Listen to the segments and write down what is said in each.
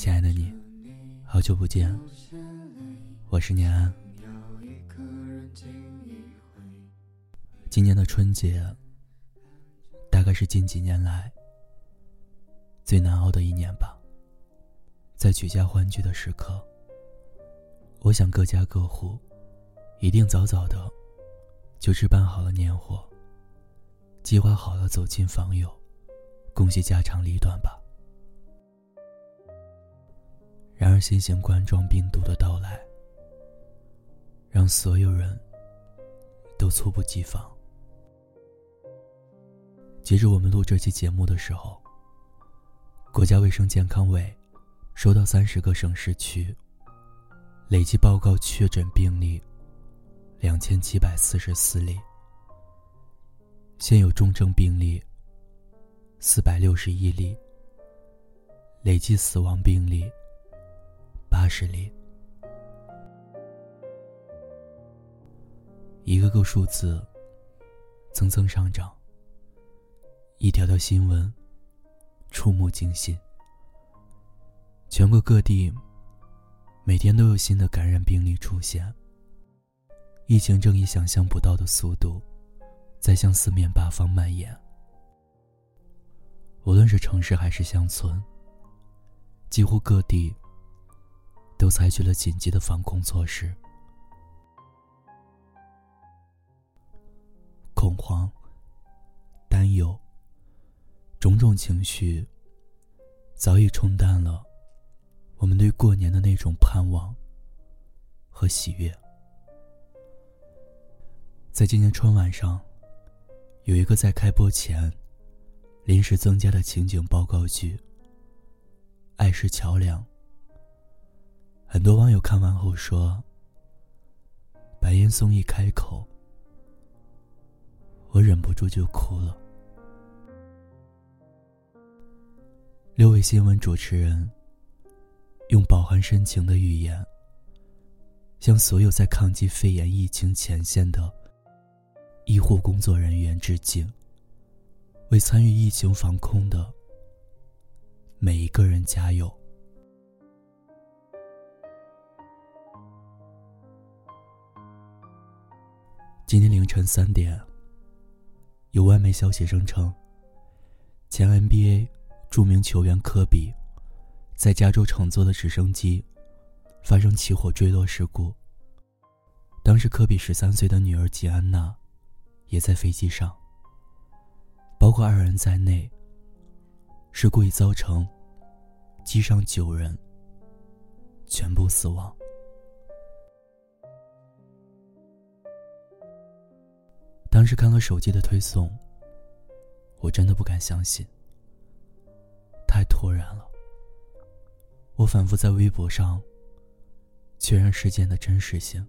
亲爱的你，好久不见，我是念安。今年的春节，大概是近几年来最难熬的一年吧。在举家欢聚的时刻，我想各家各户一定早早的就置办好了年货，计划好了走亲访友，共叙家长里短吧。然而，新型冠状病毒的到来，让所有人都猝不及防。截止我们录这期节目的时候，国家卫生健康委。收到三十个省市区，累计报告确诊病例两千七百四十四例，现有重症病例四百六十一例，累计死亡病例八十例。一个个数字蹭蹭上涨，一条条新闻触目惊心。全国各地每天都有新的感染病例出现，疫情正以想象不到的速度在向四面八方蔓延。无论是城市还是乡村，几乎各地都采取了紧急的防控措施。恐慌、担忧，种种情绪早已冲淡了。我们对过年的那种盼望和喜悦，在今年春晚上，有一个在开播前临时增加的情景报告剧《爱是桥梁》。很多网友看完后说：“白岩松一开口，我忍不住就哭了。”六位新闻主持人。用饱含深情的语言，向所有在抗击肺炎疫情前线的医护工作人员致敬。为参与疫情防控的每一个人加油！今天凌晨三点，有外媒消息声称，前 NBA 著名球员科比。在加州乘坐的直升机发生起火坠落事故。当时科比十三岁的女儿吉安娜也在飞机上。包括二人在内，事故已造成机上九人全部死亡。当时看了手机的推送，我真的不敢相信，太突然了。我反复在微博上确认事件的真实性，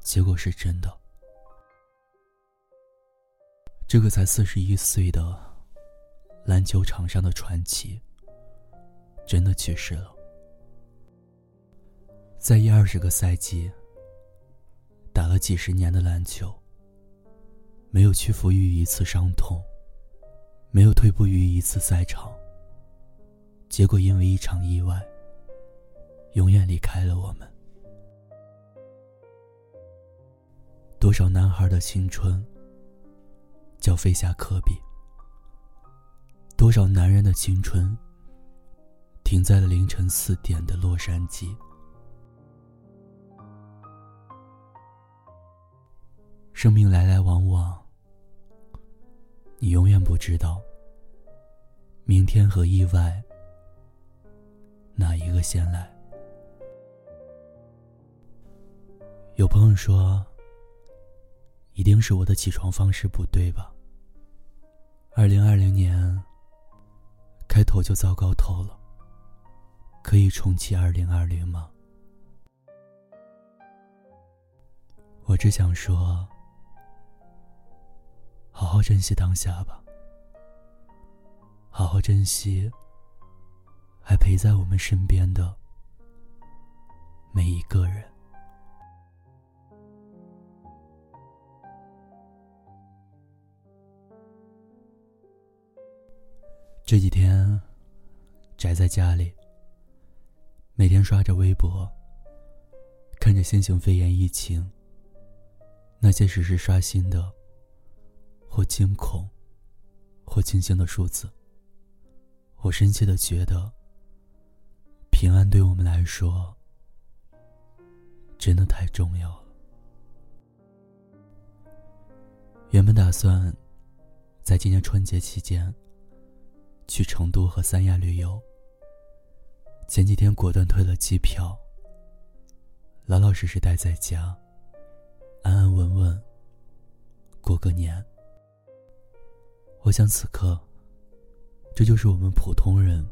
结果是真的。这个才四十一岁的篮球场上的传奇，真的去世了。在一二十个赛季打了几十年的篮球，没有屈服于一次伤痛，没有退步于一次赛场。结果因为一场意外，永远离开了我们。多少男孩的青春叫飞下科比？多少男人的青春停在了凌晨四点的洛杉矶？生命来来往往，你永远不知道明天和意外。哪一个先来？有朋友说，一定是我的起床方式不对吧？二零二零年，开头就糟糕透了。可以重启二零二零吗？我只想说，好好珍惜当下吧，好好珍惜还陪在我们身边的每一个人。这几天宅在家里，每天刷着微博，看着新型肺炎疫情。那些时时刷新的，或惊恐，或庆幸的数字，我深切的觉得，平安对我们来说，真的太重要了。原本打算在今年春节期间去成都和三亚旅游，前几天果断退了机票，老老实实待在家。安安稳稳过个年。我想此刻，这就是我们普通人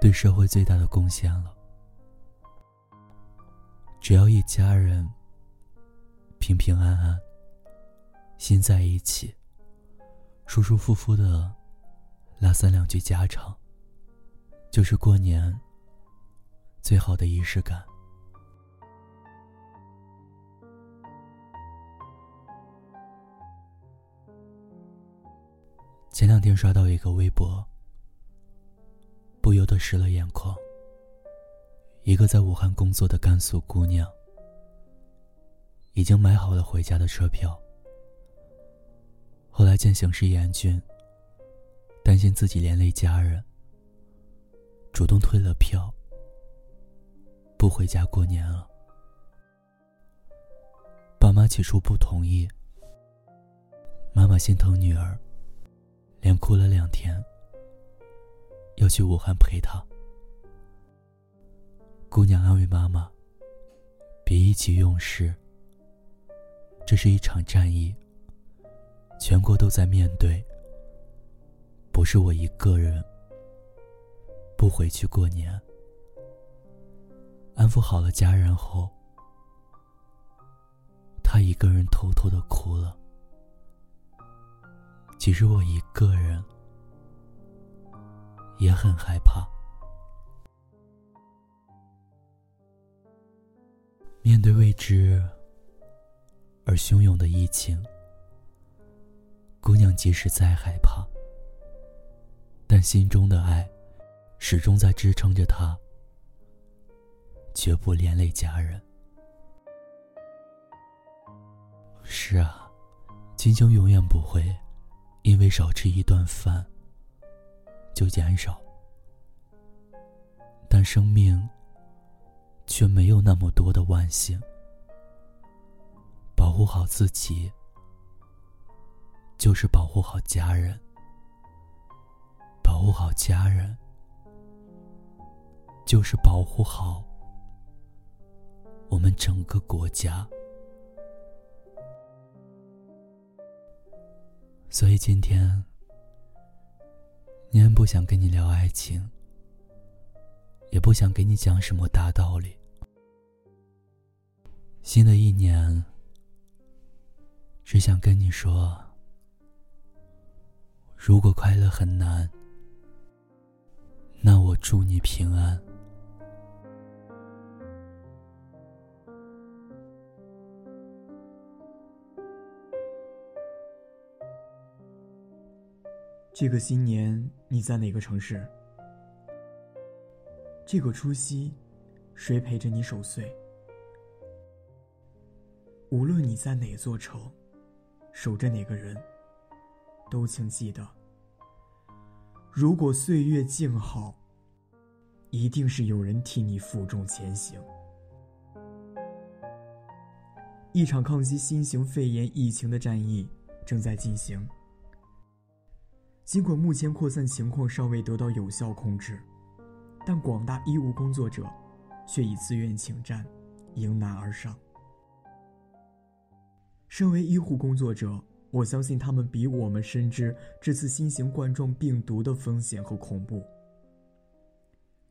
对社会最大的贡献了。只要一家人平平安安，心在一起，舒舒服服的拉三两句家常，就是过年最好的仪式感。前两天刷到一个微博，不由得湿了眼眶。一个在武汉工作的甘肃姑娘，已经买好了回家的车票。后来见形势严峻，担心自己连累家人，主动退了票，不回家过年了。爸妈起初不同意，妈妈心疼女儿。连哭了两天，要去武汉陪他。姑娘安慰妈妈：“别意气用事，这是一场战役，全国都在面对，不是我一个人不回去过年。”安抚好了家人后，她一个人偷偷的哭了。其实我一个人也很害怕。面对未知而汹涌的疫情，姑娘即使再害怕，但心中的爱始终在支撑着她，绝不连累家人。是啊，金星永远不会。因为少吃一顿饭，就减少，但生命却没有那么多的万幸。保护好自己，就是保护好家人；保护好家人，就是保护好我们整个国家。所以今天，念不想跟你聊爱情，也不想给你讲什么大道理。新的一年，只想跟你说：如果快乐很难，那我祝你平安。这个新年你在哪个城市？这个除夕，谁陪着你守岁？无论你在哪座城，守着哪个人，都请记得：如果岁月静好，一定是有人替你负重前行。一场抗击新型肺炎疫情的战役正在进行。尽管目前扩散情况尚未得到有效控制，但广大医务工作者却已自愿请战，迎难而上。身为医护工作者，我相信他们比我们深知这次新型冠状病毒的风险和恐怖。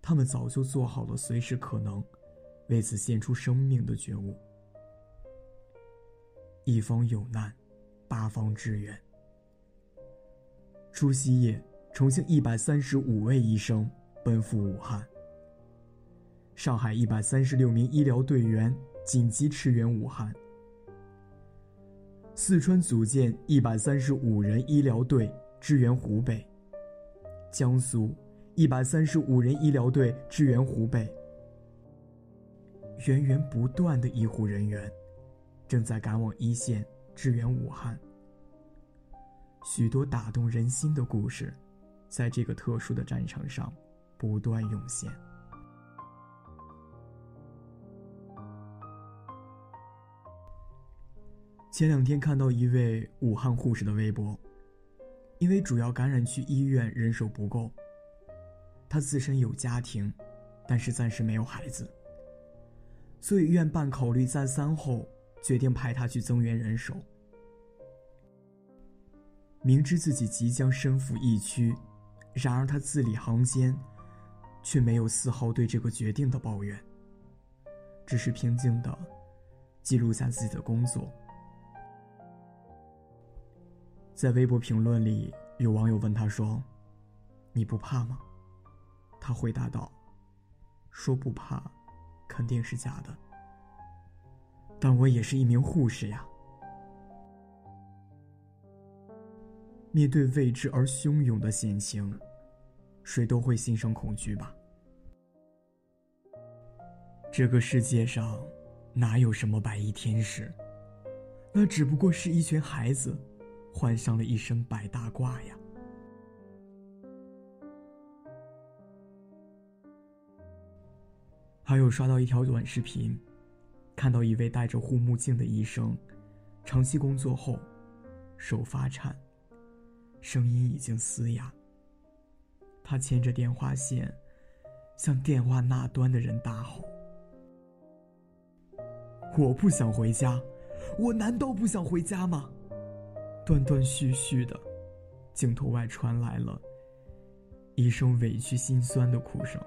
他们早就做好了随时可能为此献出生命的觉悟。一方有难，八方支援。除夕夜，重庆一百三十五位医生奔赴武汉。上海一百三十六名医疗队员紧急驰援武汉。四川组建一百三十五人医疗队支援湖北。江苏一百三十五人医疗队支援湖北。源源不断的医护人员正在赶往一线支援武汉。许多打动人心的故事，在这个特殊的战场上不断涌现。前两天看到一位武汉护士的微博，因为主要感染区医院人手不够，她自身有家庭，但是暂时没有孩子，所以院办考虑再三后，决定派她去增援人手。明知自己即将身负疫区，然而他字里行间，却没有丝毫对这个决定的抱怨，只是平静的记录下自己的工作。在微博评论里，有网友问他说：“你不怕吗？”他回答道：“说不怕，肯定是假的。但我也是一名护士呀。面对未知而汹涌的险情，谁都会心生恐惧吧？这个世界上，哪有什么白衣天使？那只不过是一群孩子。”换上了一身白大褂呀！还有刷到一条短视频，看到一位戴着护目镜的医生，长期工作后，手发颤，声音已经嘶哑。他牵着电话线，向电话那端的人大吼：“我不想回家，我难道不想回家吗？”断断续续的，镜头外传来了一声委屈心酸的哭声。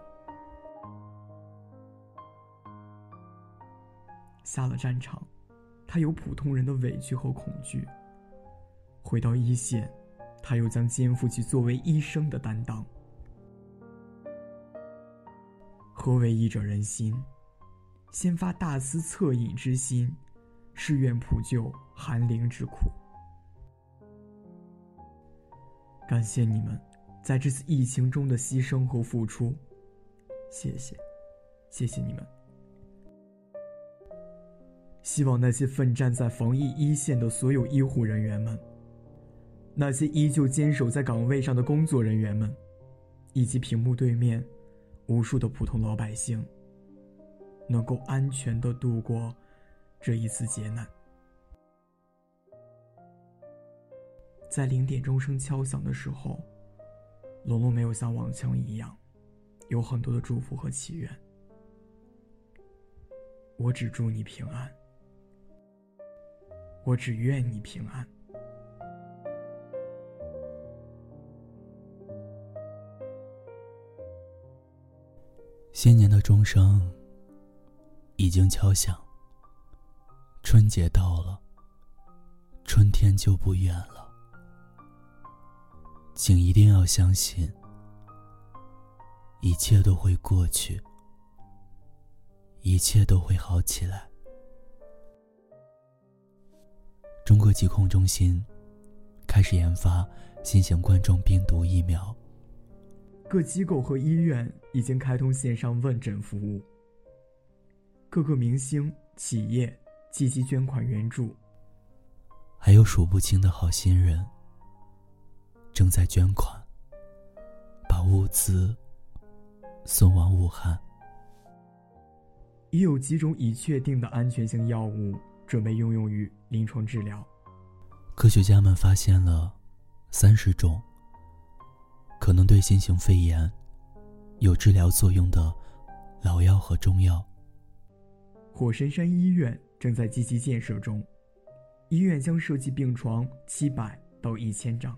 下了战场，他有普通人的委屈和恐惧；回到一线，他又将肩负起作为医生的担当。何为医者仁心？先发大思恻隐之心，誓愿普救寒灵之苦。感谢你们，在这次疫情中的牺牲和付出，谢谢，谢谢你们。希望那些奋战在防疫一线的所有医护人员们，那些依旧坚守在岗位上的工作人员们，以及屏幕对面无数的普通老百姓，能够安全的度过这一次劫难。在零点钟声敲响的时候，龙龙没有像往常一样，有很多的祝福和祈愿。我只祝你平安，我只愿你平安。新年的钟声已经敲响，春节到了，春天就不远了。请一定要相信，一切都会过去，一切都会好起来。中国疾控中心开始研发新型冠状病毒疫苗，各机构和医院已经开通线上问诊服务，各个明星企业积极捐款援助，还有数不清的好心人。正在捐款，把物资送往武汉。已有几种已确定的安全性药物准备应用于临床治疗。科学家们发现了三十种可能对新型肺炎有治疗作用的老药和中药。火神山医院正在积极建设中，医院将设计病床七百到一千张。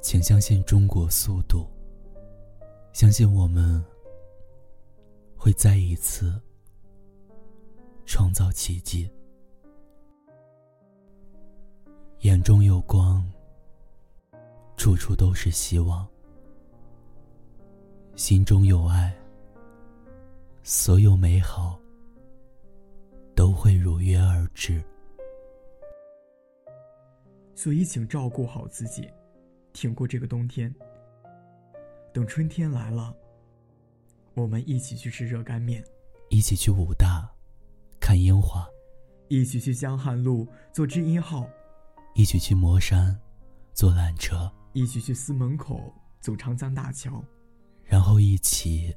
请相信中国速度，相信我们会再一次创造奇迹。眼中有光，处处都是希望；心中有爱，所有美好都会如约而至。所以，请照顾好自己。挺过这个冬天，等春天来了，我们一起去吃热干面，一起去武大看樱花，一起去江汉路坐知音号，一起去磨山坐缆车，一起去司门口走长江大桥，然后一起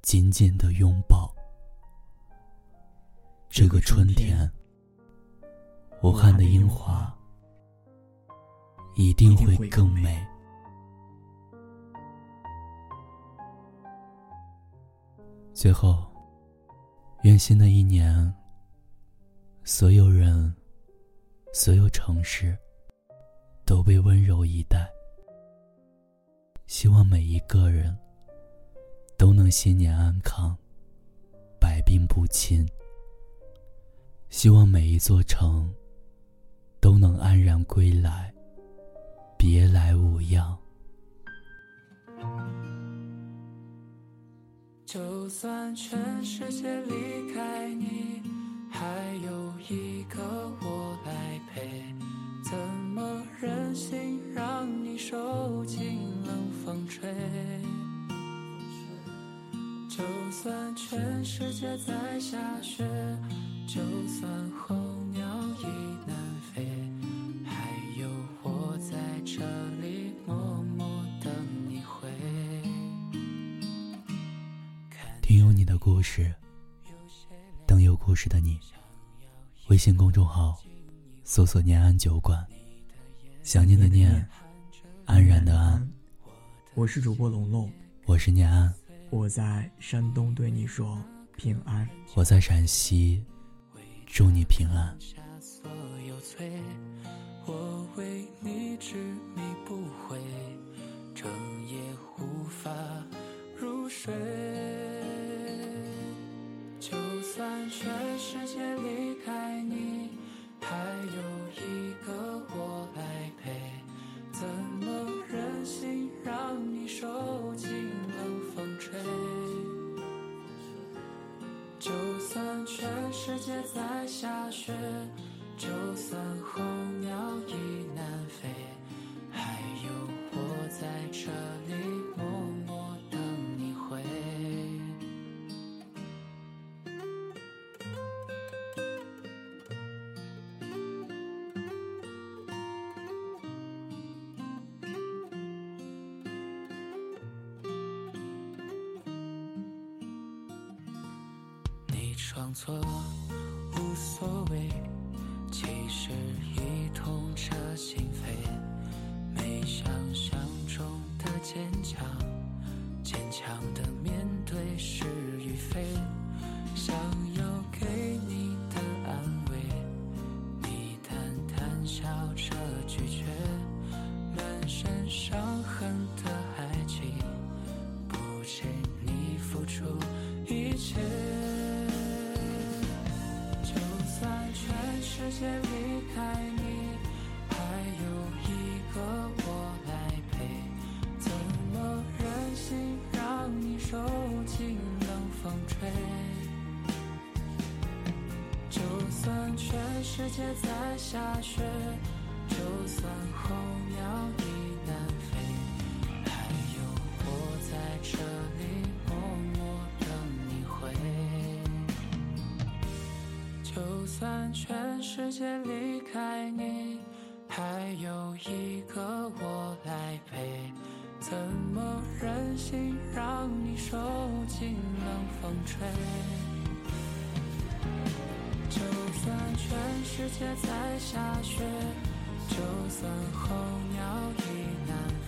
紧紧的拥抱这个春天。武汉的樱花。一定会更美。最后，愿新的一年，所有人、所有城市都被温柔以待。希望每一个人都能新年安康，百病不侵。希望每一座城都能安然归来。别来无恙。就算全世界离开你，还有一个我来陪，忍心让你受尽冷风吹？就算全世界在下雪，就算候鸟已南飞。还有我在这里默默等你回。听有你的故事，等有故事的你。微信公众号搜索“念安酒馆”，想念的念，安然的安。我是主播龙龙，我是念安，我在山东对你说平安，我在陕西祝你平安。世界在下雪，装作无所谓，其实已痛彻心扉。没想象中的坚强，坚强的面对是与非。想要给界在下雪，就算候鸟全世界在下雪，就算候鸟已南。